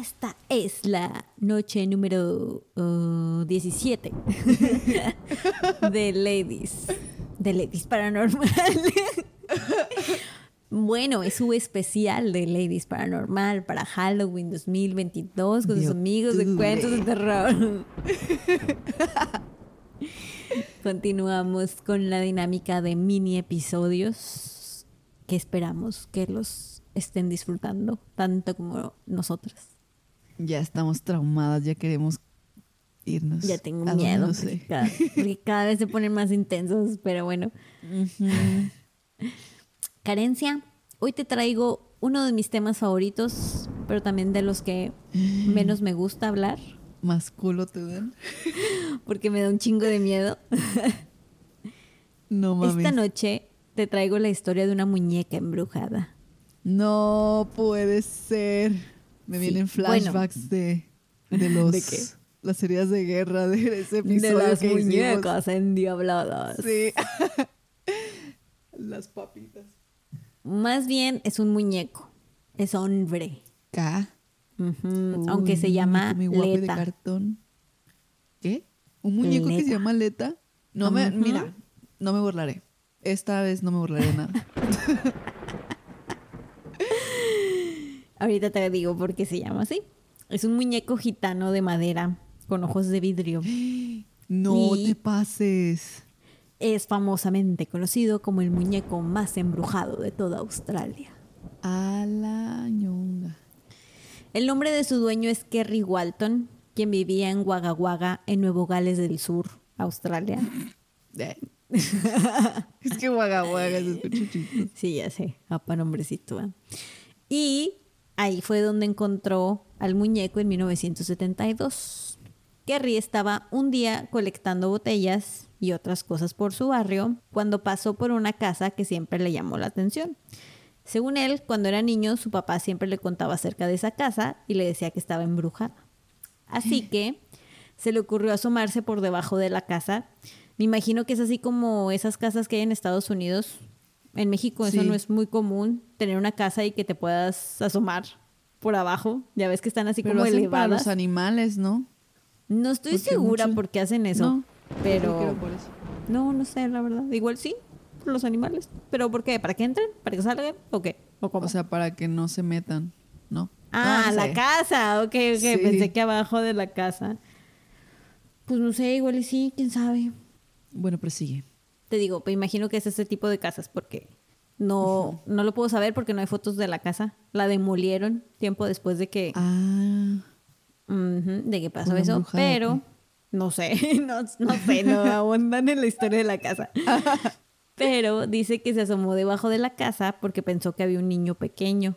Esta es la noche número uh, 17 de Ladies. De Ladies Paranormal. bueno, es su especial de Ladies Paranormal para Halloween 2022 con sus amigos de cuentos de terror. Continuamos con la dinámica de mini episodios que esperamos que los estén disfrutando tanto como nosotras. Ya estamos traumadas, ya queremos irnos. Ya tengo miedo porque cada, porque cada, vez se ponen más intensos, pero bueno. Carencia, hoy te traigo uno de mis temas favoritos, pero también de los que menos me gusta hablar. Más culo te dan. Porque me da un chingo de miedo. No mames. Esta noche te traigo la historia de una muñeca embrujada. No puede ser. Me vienen flashbacks de, de los ¿De qué? las heridas de guerra de ese episodio. De las que hicimos. muñecas endiabladas. Sí. las papitas. Más bien es un muñeco. Es hombre. K. Uy, Aunque se llama muy guapo y de Leta. cartón. ¿Qué? ¿Un muñeco que se Leta. llama Leta? No me, mira, no me burlaré. Esta vez no me burlaré de nada. Ahorita te digo por qué se llama así. Es un muñeco gitano de madera con ojos de vidrio. No Y- te pases. Es famosamente conocido como el muñeco más embrujado de toda Australia. A la ñonga. El nombre de su dueño es Kerry Walton, quien vivía en Wagga Wagga, en Nuevo Gales del Sur, Australia. Es que Wagga Wagga se escucha chistoso. Sí, ya sé, apa nombrecito. ¿eh? Y ahí fue donde encontró al muñeco en 1972. Kerry estaba un día colectando botellas y otras cosas por su barrio cuando pasó por una casa que siempre le llamó la atención. Según él, cuando era niño, su papá siempre le contaba acerca de esa casa y le decía que estaba embrujada. Así que se le ocurrió asomarse por debajo de la casa. Me imagino que es así como esas casas que hay en Estados Unidos. En México eso Sí. no es muy común, tener una casa y que te puedas asomar por abajo. Ya ves que están así Pero como hacen para elevadas. los animales, ¿no? No estoy Porque segura mucho- por qué hacen eso. No, pero era por eso. no, no sé, la verdad. Igual sí, por los animales. ¿Pero por qué? ¿Para que entren? ¿Para que salgan? ¿O qué? ¿O cómo? O sea, para que no se metan, ¿no? Ah, No, no la casa, ok, ok. Sí. Pensé que abajo de la casa. Pues no sé, igual y sí, quién sabe. Bueno, prosigue. Te digo, me imagino que es ese tipo de casas porque no, no lo puedo saber porque no hay fotos de la casa. La demolieron tiempo después de que, Ah, de que pasó eso, pero no sé, no, no sé, no abundan en la historia de la casa. Pero dice que se asomó debajo de la casa porque pensó que había un niño pequeño.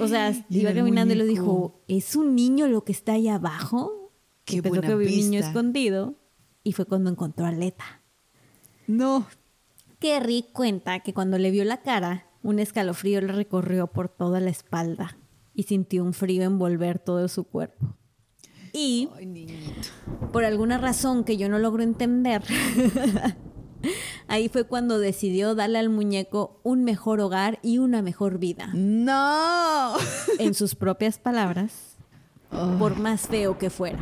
O sea, iba caminando y le dijo, ¿es un niño lo que está ahí abajo? Qué y pensó buena que había un niño escondido y fue cuando encontró a Leta. No. Kerry cuenta que cuando le vio la cara, un escalofrío le recorrió por toda la espalda y sintió un frío envolver todo su cuerpo. Y Ay, por alguna razón que yo no logro entender, ahí fue cuando decidió darle al muñeco un mejor hogar y una mejor vida. No. En sus propias palabras, Oh. por más feo que fuera.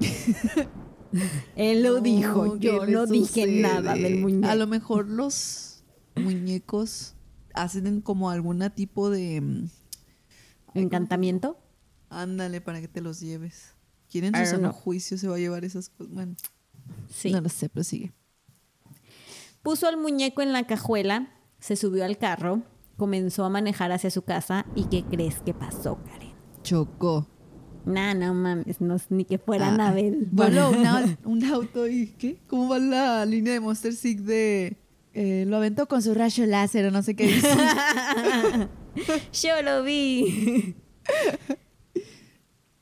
Él lo dijo, ¿qué yo no dije sucede? nada del muñeco. A lo mejor los muñecos hacen como algún tipo de... mm, ¿Encantamiento? Ándale para que te los lleves. ¿Quién en su know. juicio se va a llevar esas cosas? Bueno, Sí. no lo sé, pero sigue. Puso al muñeco en la cajuela, se subió al carro, comenzó a manejar hacia su casa y ¿qué crees que pasó, Karen? Chocó. Nah, no mames, no ni que fuera Ah, Anabel. Voló una- un auto y ¿qué? ¿Cómo va la línea de Monster Sick de... eh, lo aventó con su rayo láser o no sé qué dice? Yo lo vi.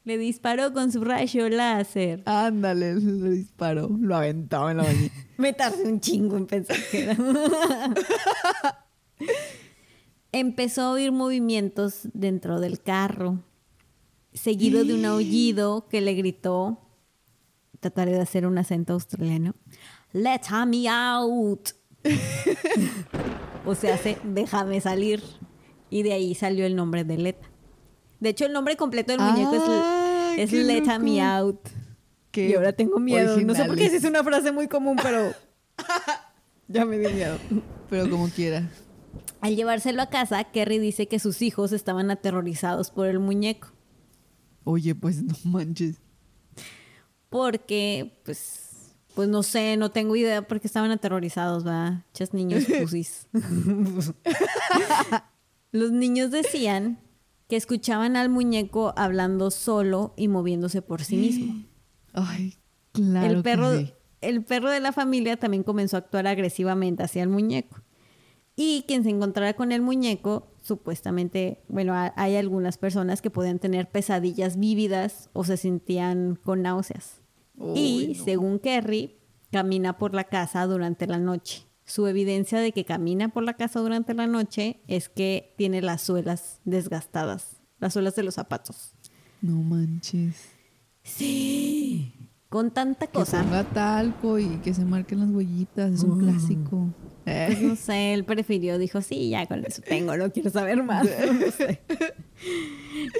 Le disparó con su rayo láser. Ándale, le disparó. Lo aventó en la bañera. Me tardé un chingo en pensar que era. Empezó a oír movimientos dentro del carro, seguido de un aullido que le gritó, trataré de hacer un acento australiano, Let me out. o sea, hace, déjame salir. Y de ahí salió el nombre de Leta. De hecho, el nombre completo del muñeco es, Ah, es Let. Me Out. Qué Y ahora tengo miedo. No sé por qué es una frase muy común, pero ya me dio miedo. Pero como quiera. Al llevárselo a casa, Kerry dice que sus hijos estaban aterrorizados por el muñeco. Oye, pues no manches. Porque, pues, pues no sé, no tengo idea por qué estaban aterrorizados, ¿verdad? Chas niños pusis. Los niños decían que escuchaban al muñeco hablando solo y moviéndose por sí mismo. Ay, claro. el, perro, que sí. el perro de la familia también comenzó a actuar agresivamente hacia el muñeco. Y quien se encontrara con el muñeco, supuestamente, bueno, ha- hay algunas personas que podían tener pesadillas vívidas o se sentían con náuseas. y no. según Kerry, camina por la casa durante la noche. Su evidencia de que camina por la casa durante la noche es que tiene las suelas desgastadas, las suelas de los zapatos. No manches. Sí. Con tanta Que cosa. ponga talco y que se marquen las huellitas. Es un clásico. Pues no sé, él prefirió, dijo, sí, ya con eso tengo, no quiero saber más. No sé.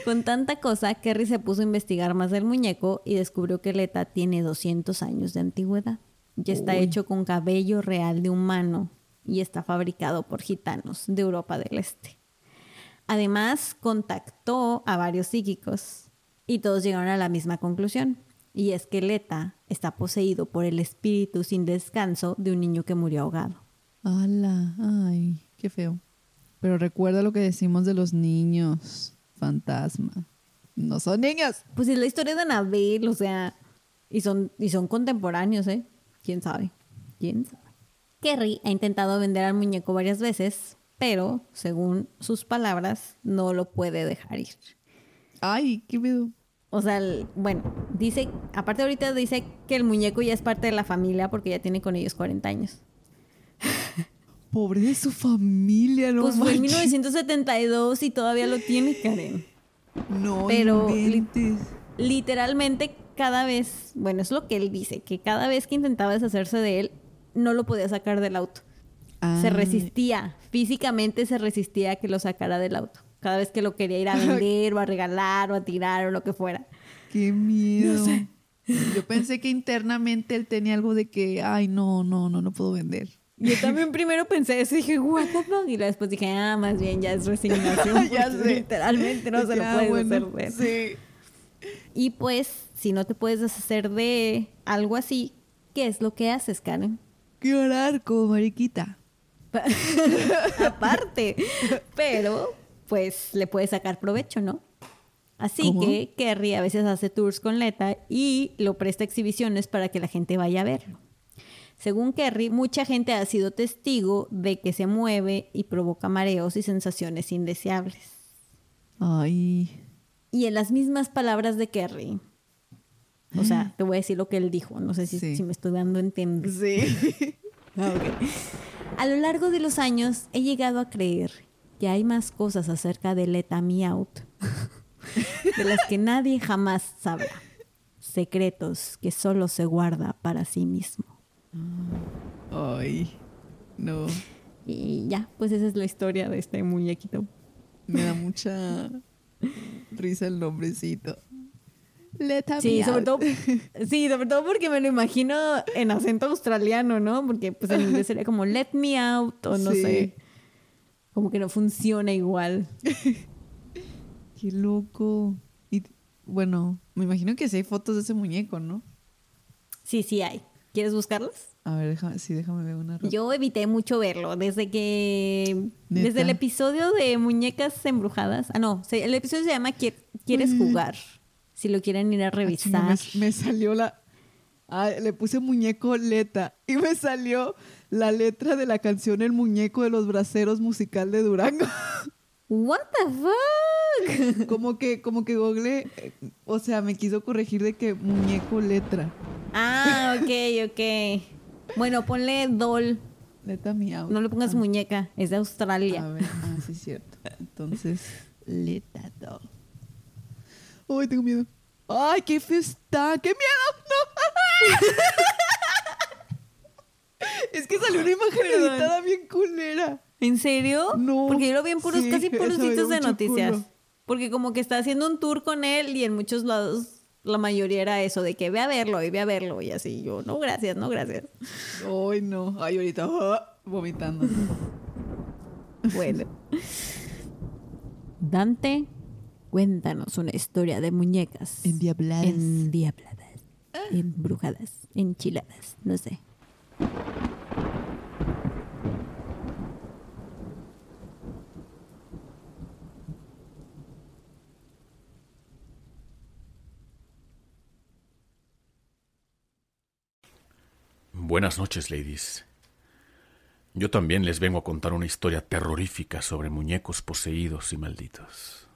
Con tanta cosa, Kerry se puso a investigar más del muñeco y descubrió que Leta tiene 200 años de antigüedad. Y está Uy. hecho con cabello real de humano y está fabricado por gitanos de Europa del Este. Además, contactó a varios psíquicos y todos llegaron a la misma conclusión. Y es que Leta está poseído por el espíritu sin descanso de un niño que murió ahogado. Ala, ay, qué feo. Pero recuerda lo que decimos de los niños. Fantasma. No son niños. Pues es la historia de Anabel, o sea, y son, y son contemporáneos, ¿eh? ¿Quién sabe? ¿Quién sabe? Kerry ha intentado vender al muñeco varias veces, pero, según sus palabras, no lo puede dejar ir. Ay, qué miedo. O sea, el- bueno, dice, aparte ahorita dice que el muñeco ya es parte de la familia porque ya tiene con ellos 40 años. Pobre de su familia, no pues fue en manches. 1972 y todavía lo tiene Karen. No Pero li- literalmente cada vez, bueno, es lo que él dice, que cada vez que intentaba deshacerse de él, no lo podía sacar del auto. Se resistía, físicamente se resistía a que lo sacara del auto. Cada vez que lo quería ir a vender o a regalar o a tirar o lo que fuera. Qué miedo. Yo pensé que internamente él tenía algo de que, ay, no, no, no, no puedo vender. Yo también primero pensé eso y dije, what the fuck? Y luego después dije, ah, más bien ya es resignación. Ya sé. Literalmente no se lo Ah, puedes bueno, hacer de. Sí. Y pues, si no te puedes deshacer de algo así, ¿qué es lo que haces, Karen? Llorar como mariquita. Aparte, pero pues le puedes sacar provecho, ¿no? Así ¿Cómo? que Kerry a veces hace tours con Leta y lo presta exhibiciones para que la gente vaya a verlo. Según Kerry, mucha gente ha sido testigo de que se mueve y provoca mareos y sensaciones indeseables. Ay. Y en las mismas palabras de Kerry, o sea, te voy a decir lo que él dijo, no sé si, Sí. si me estoy dando a entender. Sí. Ah. A lo largo de los años he llegado a creer que hay más cosas acerca de Let Me Out de las que nadie jamás sabrá. Secretos que solo se guarda para sí mismo. Ay. No. Y ya, pues esa es la historia de este muñequito. Me da mucha risa el nombrecito. Let Sí, me sobre todo, sí, sobre todo porque me lo imagino en acento australiano, ¿no? Porque pues en inglés sería como let me out o no Sí. sé. Como que no funciona igual. Qué loco. Y bueno, me imagino que sí hay fotos de ese muñeco, ¿no? Sí, sí hay. ¿Quieres buscarlas? A ver, déjame, sí, déjame ver una. rápida. Yo evité mucho verlo desde que. ¿Neta? Desde el episodio de Muñecas Embrujadas. Ah, no. El episodio se llama Qui- ¿Quieres jugar? Si lo quieren ir a Ah, revisar. me, me salió la. Ah, le puse muñeco Leta y me salió la letra de la canción El muñeco de los braceros musical de Durango. ¿What the fuck? como que, como que Google, eh, o sea, me quiso corregir de que muñeco letra. ah, ok, ok. Bueno, ponle doll. Leta mi out. No le pongas Ah, muñeca. Es de Australia. A ver, ah, sí es cierto. Entonces, Leta doll. Ay, tengo miedo. Ay, qué feo está. ¡Qué miedo! ¡No! es que salió una imagen Perdón. editada bien culera. ¿En serio? No. Porque yo lo vi en puros, Sí, casi puros me sitios de noticias. culo. Porque como que está haciendo un tour con él y en muchos lados la mayoría era eso, de que ve a verlo y ve a verlo y así. Yo, no, gracias, no, gracias. Ay, no. Ay, ahorita ah, vomitando. Bueno. Dante, cuéntanos una historia de muñecas. Endiabladas. Endiabladas. Embrujadas. Enchiladas. No sé. Buenas noches, ladies. Yo también les vengo a contar una historia terrorífica sobre muñecos poseídos y malditos.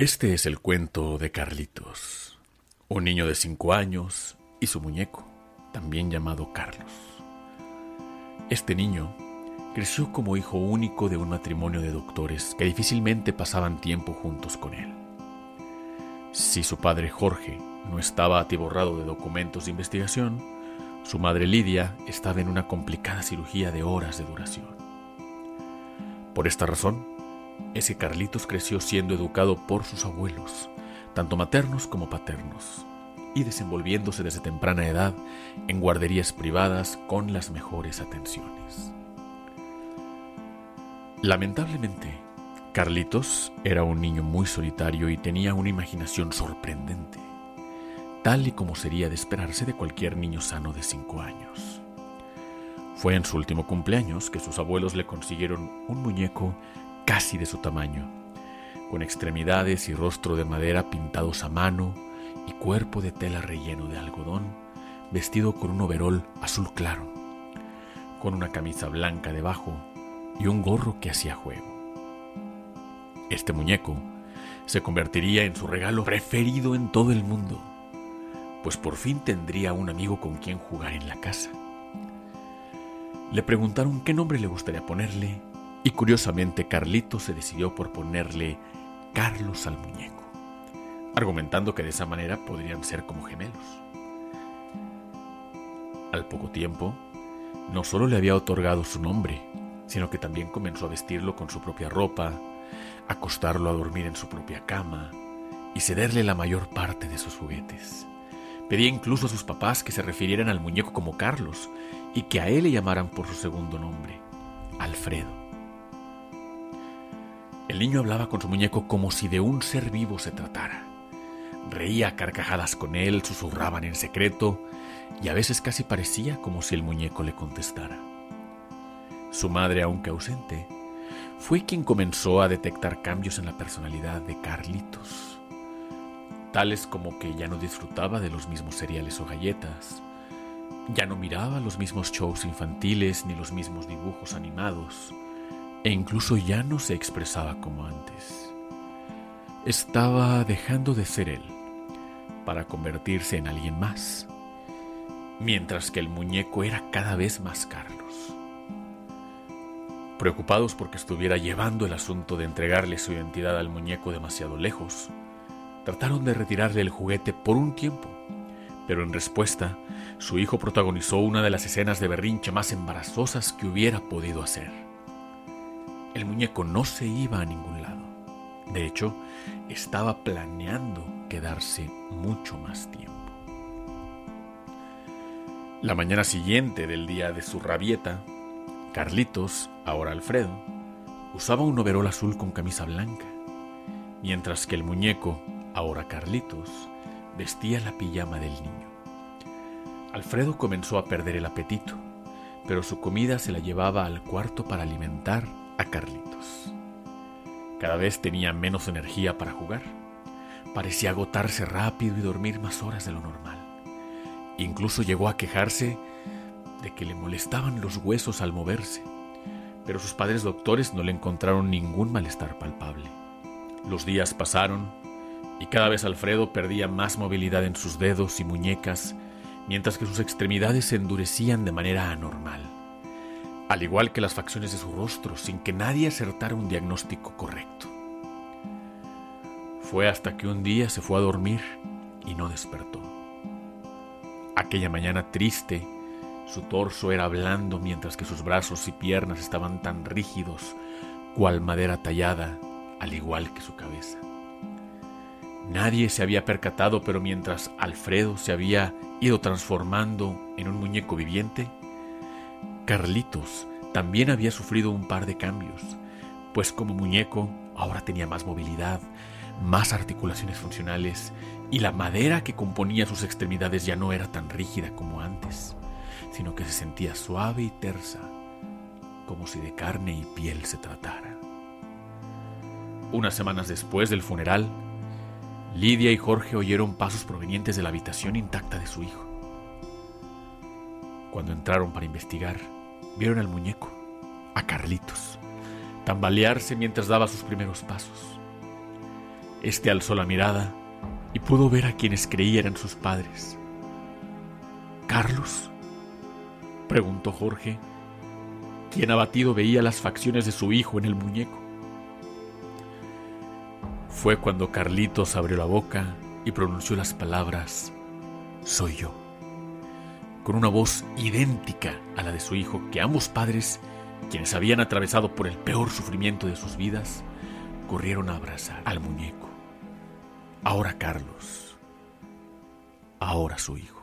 Este es el cuento de Carlitos, un niño de cinco años y su muñeco, también llamado Carlos. Este niño creció como hijo único de un matrimonio de doctores que difícilmente pasaban tiempo juntos con él. Si su padre Jorge no estaba atiborrado de documentos de investigación, su madre Lidia estaba en una complicada cirugía de horas de duración. Por esta razón, ese Carlitos creció siendo educado por sus abuelos, tanto maternos como paternos, y desenvolviéndose desde temprana edad en guarderías privadas con las mejores atenciones. Lamentablemente, Carlitos era un niño muy solitario y tenía una imaginación sorprendente tal y como sería de esperarse de cualquier niño sano de 5 años. Fue en su último cumpleaños que sus abuelos le consiguieron un muñeco casi de su tamaño, con extremidades y rostro de madera pintados a mano y cuerpo de tela relleno de algodón, vestido con un overol azul claro, con una camisa blanca debajo y un gorro que hacía juego. Este muñeco se convertiría en su regalo preferido en todo el mundo pues por fin tendría un amigo con quien jugar en la casa. Le preguntaron qué nombre le gustaría ponerle y curiosamente Carlito se decidió por ponerle Carlos al muñeco, argumentando que de esa manera podrían ser como gemelos. Al poco tiempo, no solo le había otorgado su nombre, sino que también comenzó a vestirlo con su propia ropa, acostarlo a dormir en su propia cama y cederle la mayor parte de sus juguetes. Pedía incluso a sus papás que se refirieran al muñeco como Carlos y que a él le llamaran por su segundo nombre, Alfredo. El niño hablaba con su muñeco como si de un ser vivo se tratara. Reía carcajadas con él, susurraban en secreto y a veces casi parecía como si el muñeco le contestara. Su madre, aunque ausente, fue quien comenzó a detectar cambios en la personalidad de Carlitos tales como que ya no disfrutaba de los mismos cereales o galletas, ya no miraba los mismos shows infantiles ni los mismos dibujos animados, e incluso ya no se expresaba como antes. Estaba dejando de ser él para convertirse en alguien más, mientras que el muñeco era cada vez más Carlos. Preocupados porque estuviera llevando el asunto de entregarle su identidad al muñeco demasiado lejos, Trataron de retirarle el juguete por un tiempo, pero en respuesta, su hijo protagonizó una de las escenas de berrinche más embarazosas que hubiera podido hacer. El muñeco no se iba a ningún lado. De hecho, estaba planeando quedarse mucho más tiempo. La mañana siguiente del día de su rabieta, Carlitos, ahora Alfredo, usaba un overol azul con camisa blanca, mientras que el muñeco Ahora Carlitos vestía la pijama del niño. Alfredo comenzó a perder el apetito, pero su comida se la llevaba al cuarto para alimentar a Carlitos. Cada vez tenía menos energía para jugar. Parecía agotarse rápido y dormir más horas de lo normal. Incluso llegó a quejarse de que le molestaban los huesos al moverse, pero sus padres doctores no le encontraron ningún malestar palpable. Los días pasaron y cada vez Alfredo perdía más movilidad en sus dedos y muñecas, mientras que sus extremidades se endurecían de manera anormal, al igual que las facciones de su rostro, sin que nadie acertara un diagnóstico correcto. Fue hasta que un día se fue a dormir y no despertó. Aquella mañana triste, su torso era blando mientras que sus brazos y piernas estaban tan rígidos cual madera tallada, al igual que su cabeza. Nadie se había percatado, pero mientras Alfredo se había ido transformando en un muñeco viviente, Carlitos también había sufrido un par de cambios, pues como muñeco ahora tenía más movilidad, más articulaciones funcionales y la madera que componía sus extremidades ya no era tan rígida como antes, sino que se sentía suave y tersa, como si de carne y piel se tratara. Unas semanas después del funeral, Lidia y Jorge oyeron pasos provenientes de la habitación intacta de su hijo. Cuando entraron para investigar, vieron al muñeco, a Carlitos, tambalearse mientras daba sus primeros pasos. Este alzó la mirada y pudo ver a quienes creía eran sus padres. ¿Carlos? preguntó Jorge, quien abatido veía las facciones de su hijo en el muñeco. Fue cuando Carlitos abrió la boca y pronunció las palabras, soy yo, con una voz idéntica a la de su hijo que ambos padres, quienes habían atravesado por el peor sufrimiento de sus vidas, corrieron a abrazar al muñeco. Ahora Carlos, ahora su hijo.